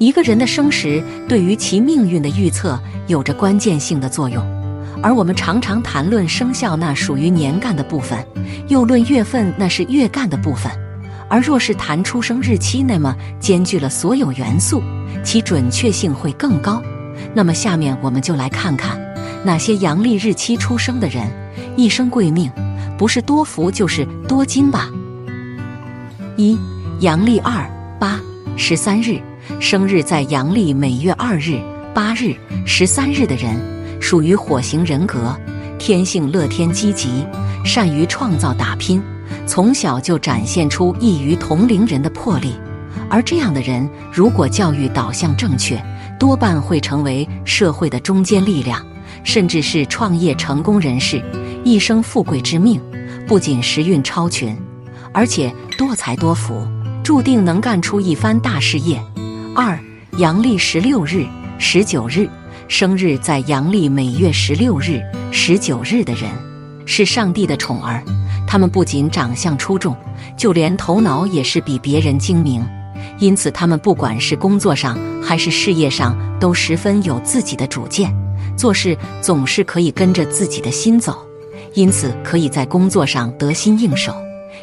一个人的生时对于其命运的预测有着关键性的作用，而我们常常谈论生肖，那属于年干的部分；又论月份，那是月干的部分。而若是谈出生日期，那么兼具了所有元素，其准确性会更高。那么下面我们就来看看哪些阳历日期出生的人一生贵命，不是多福就是多金吧。一阳历二八十三日生日在阳历每月二日、八日、十三日的人，属于火型人格，天性乐天积极，善于创造打拼。从小就展现出异于同龄人的魄力，而这样的人如果教育导向正确，多半会成为社会的中坚力量，甚至是创业成功人士，一生富贵之命。不仅时运超群，而且多才多福，注定能干出一番大事业。二阳历十六日、十九日生日在阳历每月十六日、十九日的人，是上帝的宠儿。他们不仅长相出众，就连头脑也是比别人精明，因此他们不管是工作上还是事业上，都十分有自己的主见，做事总是可以跟着自己的心走，因此可以在工作上得心应手，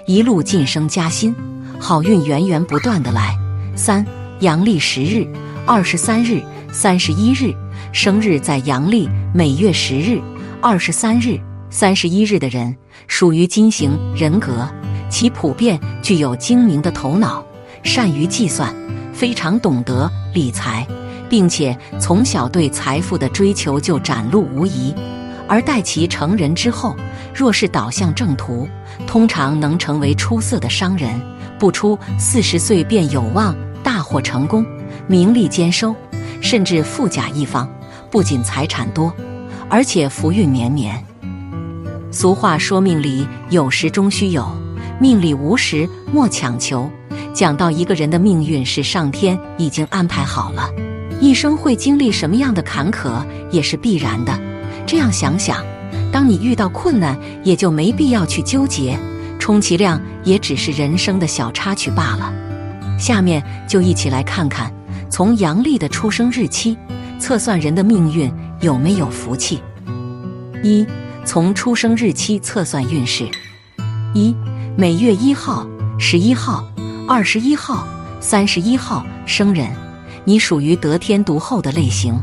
一路晋升加薪，好运源源不断的来。三阳历十日、二十三日、三十一日生日在阳历每月十日、二十三日。三十一日的人属于金型人格，其普遍具有精明的头脑，善于计算，非常懂得理财，并且从小对财富的追求就展露无遗。而待其成人之后，若是导向正途，通常能成为出色的商人，不出四十岁便有望获成功，名利兼收，甚至富甲一方。不仅财产多，而且福运绵绵。俗话说：“命里有时终须有，命里无时莫强求。”讲到一个人的命运是上天已经安排好了，一生会经历什么样的坎坷也是必然的。这样想想，当你遇到困难，也就没必要去纠结，充其量也只是人生的小插曲罢了。下面就一起来看看，从阳历的出生日期测算人的命运有没有福气。一。从出生日期测算运势：一、每月一号、十一号、二十一号、三十一号生人，你属于得天独厚的类型，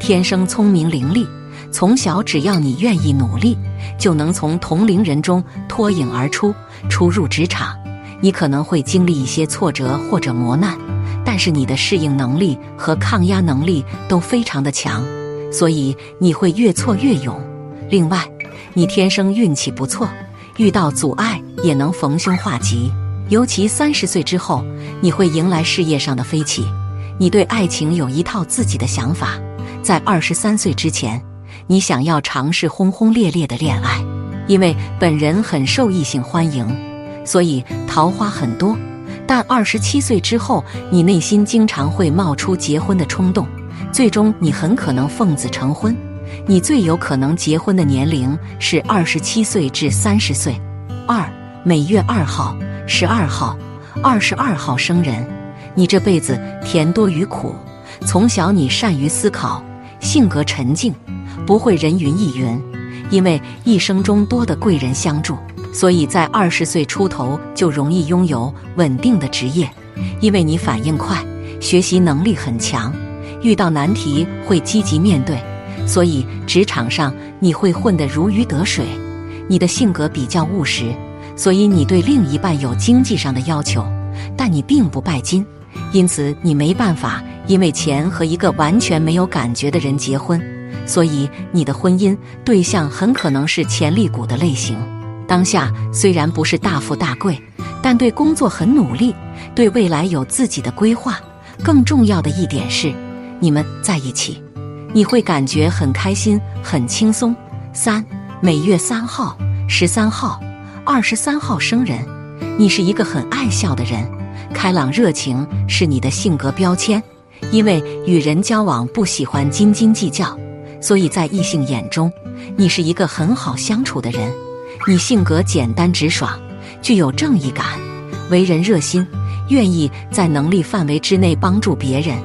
天生聪明伶俐。从小只要你愿意努力，就能从同龄人中脱颖而出。初入职场，你可能会经历一些挫折或者磨难，但是你的适应能力和抗压能力都非常的强，所以你会越挫越勇。另外，你天生运气不错，遇到阻碍也能逢凶化吉。尤其三十岁之后，你会迎来事业上的飞起。你对爱情有一套自己的想法。在二十三岁之前，你想要尝试轰轰烈烈的恋爱，因为本人很受异性欢迎，所以桃花很多。但二十七岁之后，你内心经常会冒出结婚的冲动，最终你很可能奉子成婚。你最有可能结婚的年龄是二十七岁至三十岁。二每月二号、十二号、二十二号生人，你这辈子甜多于苦。从小你善于思考，性格沉静，不会人云亦云。因为一生中多的贵人相助，所以在二十岁出头就容易拥有稳定的职业。因为你反应快，学习能力很强，遇到难题会积极面对。所以，职场上你会混得如鱼得水。你的性格比较务实，所以你对另一半有经济上的要求，但你并不拜金，因此你没办法因为钱和一个完全没有感觉的人结婚。所以，你的婚姻对象很可能是潜力股的类型。当下虽然不是大富大贵，但对工作很努力，对未来有自己的规划。更重要的一点是，你们在一起。你会感觉很开心、很轻松。三每月三号、十三号、二十三号生人，你是一个很爱笑的人，开朗热情是你的性格标签。因为与人交往不喜欢斤斤计较，所以在异性眼中，你是一个很好相处的人。你性格简单直爽，具有正义感，为人热心，愿意在能力范围之内帮助别人。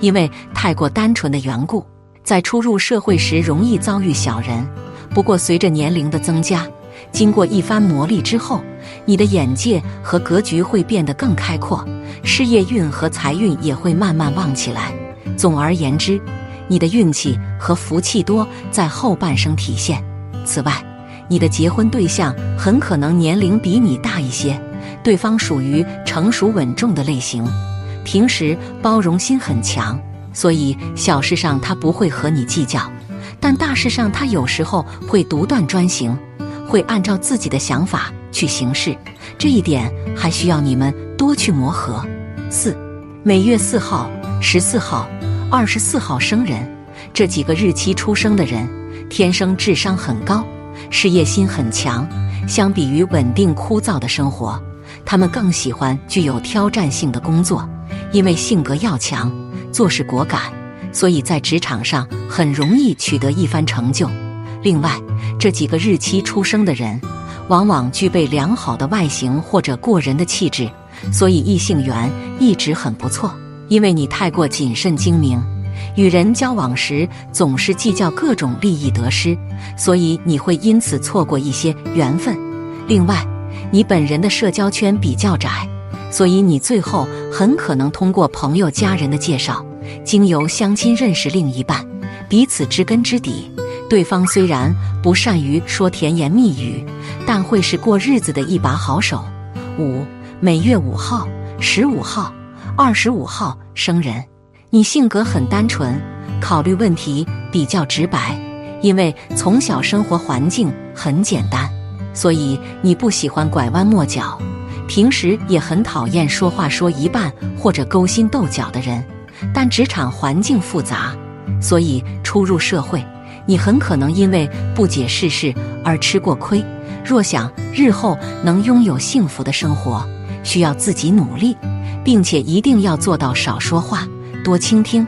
因为太过单纯的缘故，在初入社会时容易遭遇小人。不过随着年龄的增加，经过一番磨砺之后，你的眼界和格局会变得更开阔，事业运和财运也会慢慢旺起来。总而言之，你的运气和福气多在后半生体现。此外，你的结婚对象很可能年龄比你大一些，对方属于成熟稳重的类型，平时包容心很强，所以小事上他不会和你计较，但大事上他有时候会独断专行，会按照自己的想法去行事。这一点还需要你们多去磨合。四，每月四号、十四号。二十四号生人，这几个日期出生的人，天生智商很高，事业心很强。相比于稳定枯燥的生活，他们更喜欢具有挑战性的工作，因为性格要强，做事果敢，所以在职场上很容易取得一番成就。另外，这几个日期出生的人，往往具备良好的外形或者过人的气质，所以异性缘一直很不错。因为你太过谨慎精明，与人交往时总是计较各种利益得失，所以你会因此错过一些缘分。另外，你本人的社交圈比较窄，所以你最后很可能通过朋友、家人的介绍，经由相亲认识另一半，彼此知根知底。对方虽然不善于说甜言蜜语，但会是过日子的一把好手。五每月五号、十五号。二十五号生人，你性格很单纯，考虑问题比较直白，因为从小生活环境很简单，所以你不喜欢拐弯抹角，平时也很讨厌说话说一半或者勾心斗角的人。但职场环境复杂，所以初入社会，你很可能因为不解世事而吃过亏。若想日后能拥有幸福的生活，需要自己努力。并且一定要做到少说话，多倾听。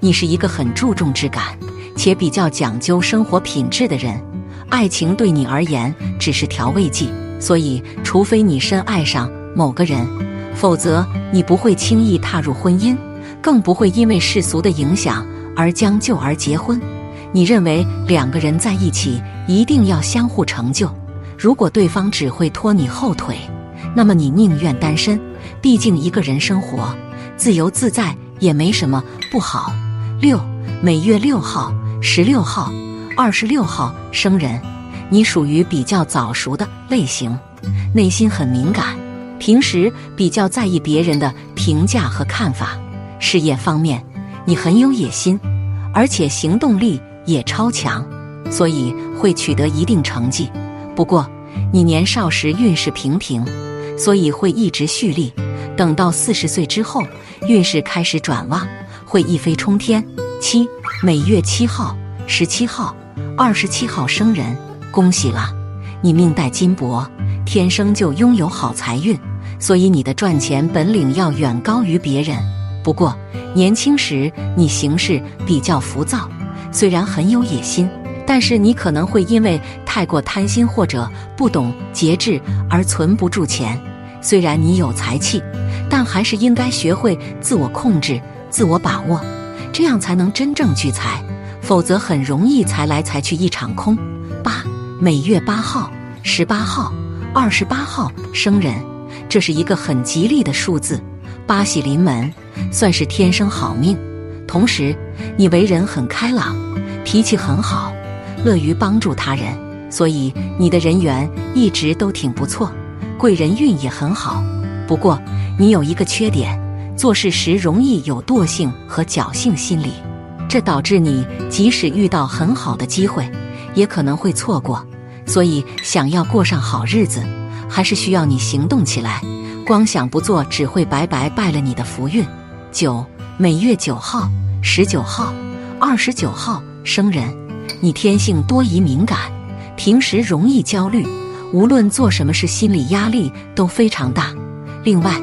你是一个很注重质感且比较讲究生活品质的人，爱情对你而言只是调味剂。所以，除非你深爱上某个人，否则你不会轻易踏入婚姻，更不会因为世俗的影响而将就而结婚。你认为两个人在一起一定要相互成就，如果对方只会拖你后腿，那么你宁愿单身。毕竟一个人生活自由自在也没什么不好。六每月六号、十六号、二十六号生人，你属于比较早熟的类型，内心很敏感，平时比较在意别人的评价和看法。事业方面，你很有野心，而且行动力也超强，所以会取得一定成绩。不过，你年少时运势平平，所以会一直蓄力。等到四十岁之后，运势开始转旺，会一飞冲天。七每月七号、十七号、二十七号生人，恭喜了，你命带金箔，天生就拥有好财运，所以你的赚钱本领要远高于别人。不过年轻时你行事比较浮躁，虽然很有野心，但是你可能会因为太过贪心或者不懂节制而存不住钱。虽然你有财气，但还是应该学会自我控制、自我把握，这样才能真正聚财，否则很容易财来财去一场空。八每月八号、十八号、二十八号生人，这是一个很吉利的数字，八喜临门，算是天生好命。同时，你为人很开朗，脾气很好，乐于帮助他人，所以你的人缘一直都挺不错。贵人运也很好，不过你有一个缺点，做事时容易有惰性和侥幸心理，这导致你即使遇到很好的机会，也可能会错过。所以，想要过上好日子，还是需要你行动起来。光想不做，只会白白败了你的福运。九每月九号、十九号、二十九号生人，你天性多疑敏感，平时容易焦虑。无论做什么事，心理压力都非常大。另外，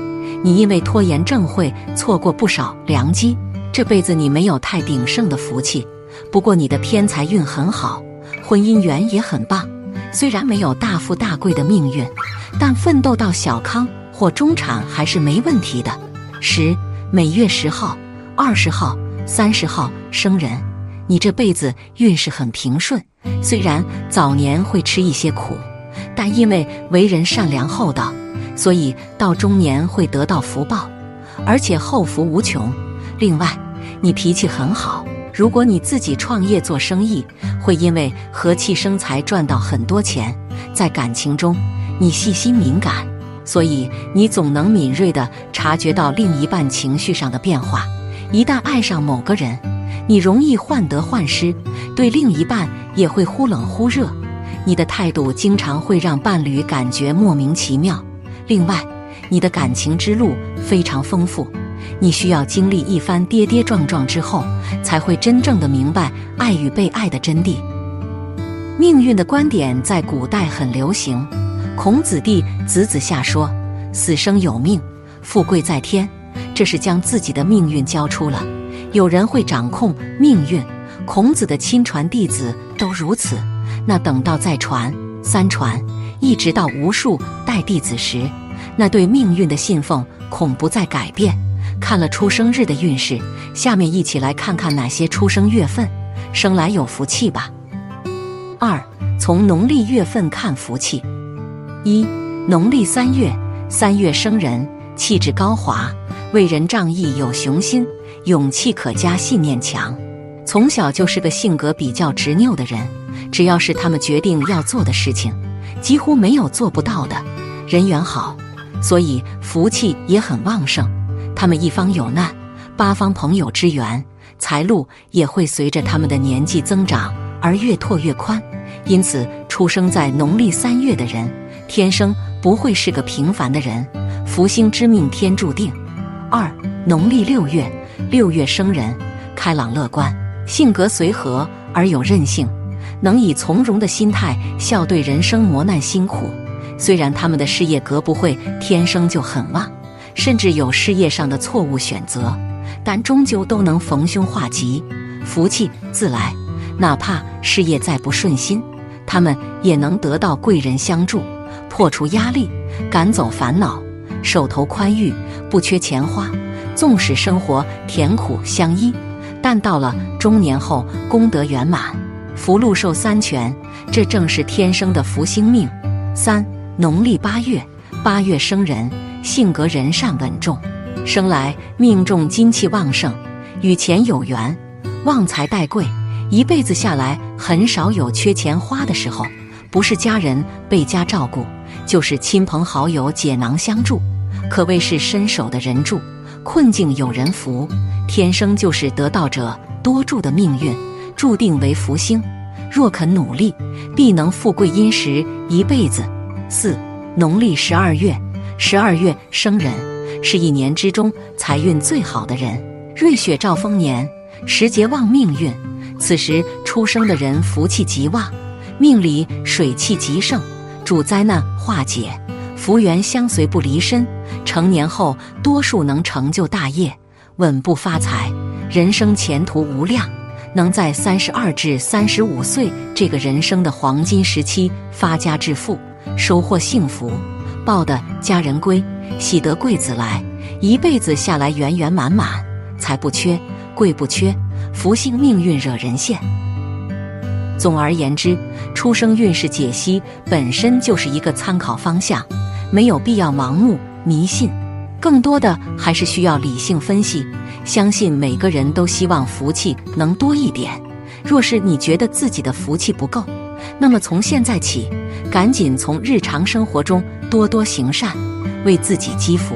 你因为拖延症会错过不少良机，这辈子你没有太鼎盛的福气。不过，你的偏财运很好，婚姻缘也很棒。虽然没有大富大贵的命运，但奋斗到小康或中产还是没问题的。十每月十号、二十号三十号生人，你这辈子运势很平顺，虽然早年会吃一些苦，但因为为人善良厚道，所以到中年会得到福报，而且后福无穷。另外，你脾气很好。如果你自己创业做生意，会因为和气生财赚到很多钱。在感情中，你细心敏感，所以你总能敏锐地察觉到另一半情绪上的变化。一旦爱上某个人，你容易患得患失，对另一半也会忽冷忽热。你的态度经常会让伴侣感觉莫名其妙。另外，你的感情之路非常丰富。你需要经历一番跌跌撞撞之后，才会真正的明白爱与被爱的真谛。命运的观点在古代很流行。孔子弟子子夏说：“死生有命，富贵在天。”这是将自己的命运交出了。有人会掌控命运，孔子的亲传弟子都如此。那等到再传、三传，一直到无数带弟子时，那对命运的信奉恐不再改变。看了出生日的运势，下面一起来看看哪些出生月份生来有福气吧。二，从农历月份看福气。一，农历三月，三月生人，气质高华，为人仗义，有雄心，勇气可嘉，信念强。从小就是个性格比较执拗的人，只要是他们决定要做的事情，几乎没有做不到的。人缘好，所以福气也很旺盛。他们一方有难，八方朋友支援，财路也会随着他们的年纪增长而越拓越宽。因此，出生在农历三月的人，天生不会是个平凡的人，福星之命天注定。二，农历六月，六月生人，开朗乐观，性格随和而有韧性，能以从容的心态笑对人生磨难辛苦。虽然他们的事业格不会天生就很旺。甚至有事业上的错误选择，但终究都能逢凶化吉，福气自来。哪怕事业再不顺心，他们也能得到贵人相助，破除压力，赶走烦恼，手头宽裕，不缺钱花。纵使生活甜苦相依，但到了中年后，功德圆满，福禄寿三全，这正是天生的福星命。三农历八月，八月生人。性格仁善稳重，生来命中金气旺盛，与钱有缘，旺财带贵，一辈子下来很少有缺钱花的时候。不是家人倍加照顾，就是亲朋好友解囊相助，可谓是伸手的人助，困境有人扶，天生就是得道者多助的命运，注定为福星。若肯努力，必能富贵殷实一辈子。四农历十二月。十二月生人是一年之中财运最好的人，瑞雪兆丰年，时节旺命运。此时出生的人福气极旺，命里水气极盛，主灾难化解，福缘相随不离身。成年后多数能成就大业，稳步发财，人生前途无量。能在三十二至三十五岁这个人生的黄金时期发家致富，收获幸福。抱得家人归，喜得贵子来，一辈子下来圆圆满满，财不缺，贵不缺，福星命运惹人羡。总而言之，出生运势解析本身就是一个参考方向，没有必要盲目迷信，更多的还是需要理性分析。相信每个人都希望福气能多一点。若是你觉得自己的福气不够，那么从现在起，赶紧从日常生活中。多多行善，为自己积福。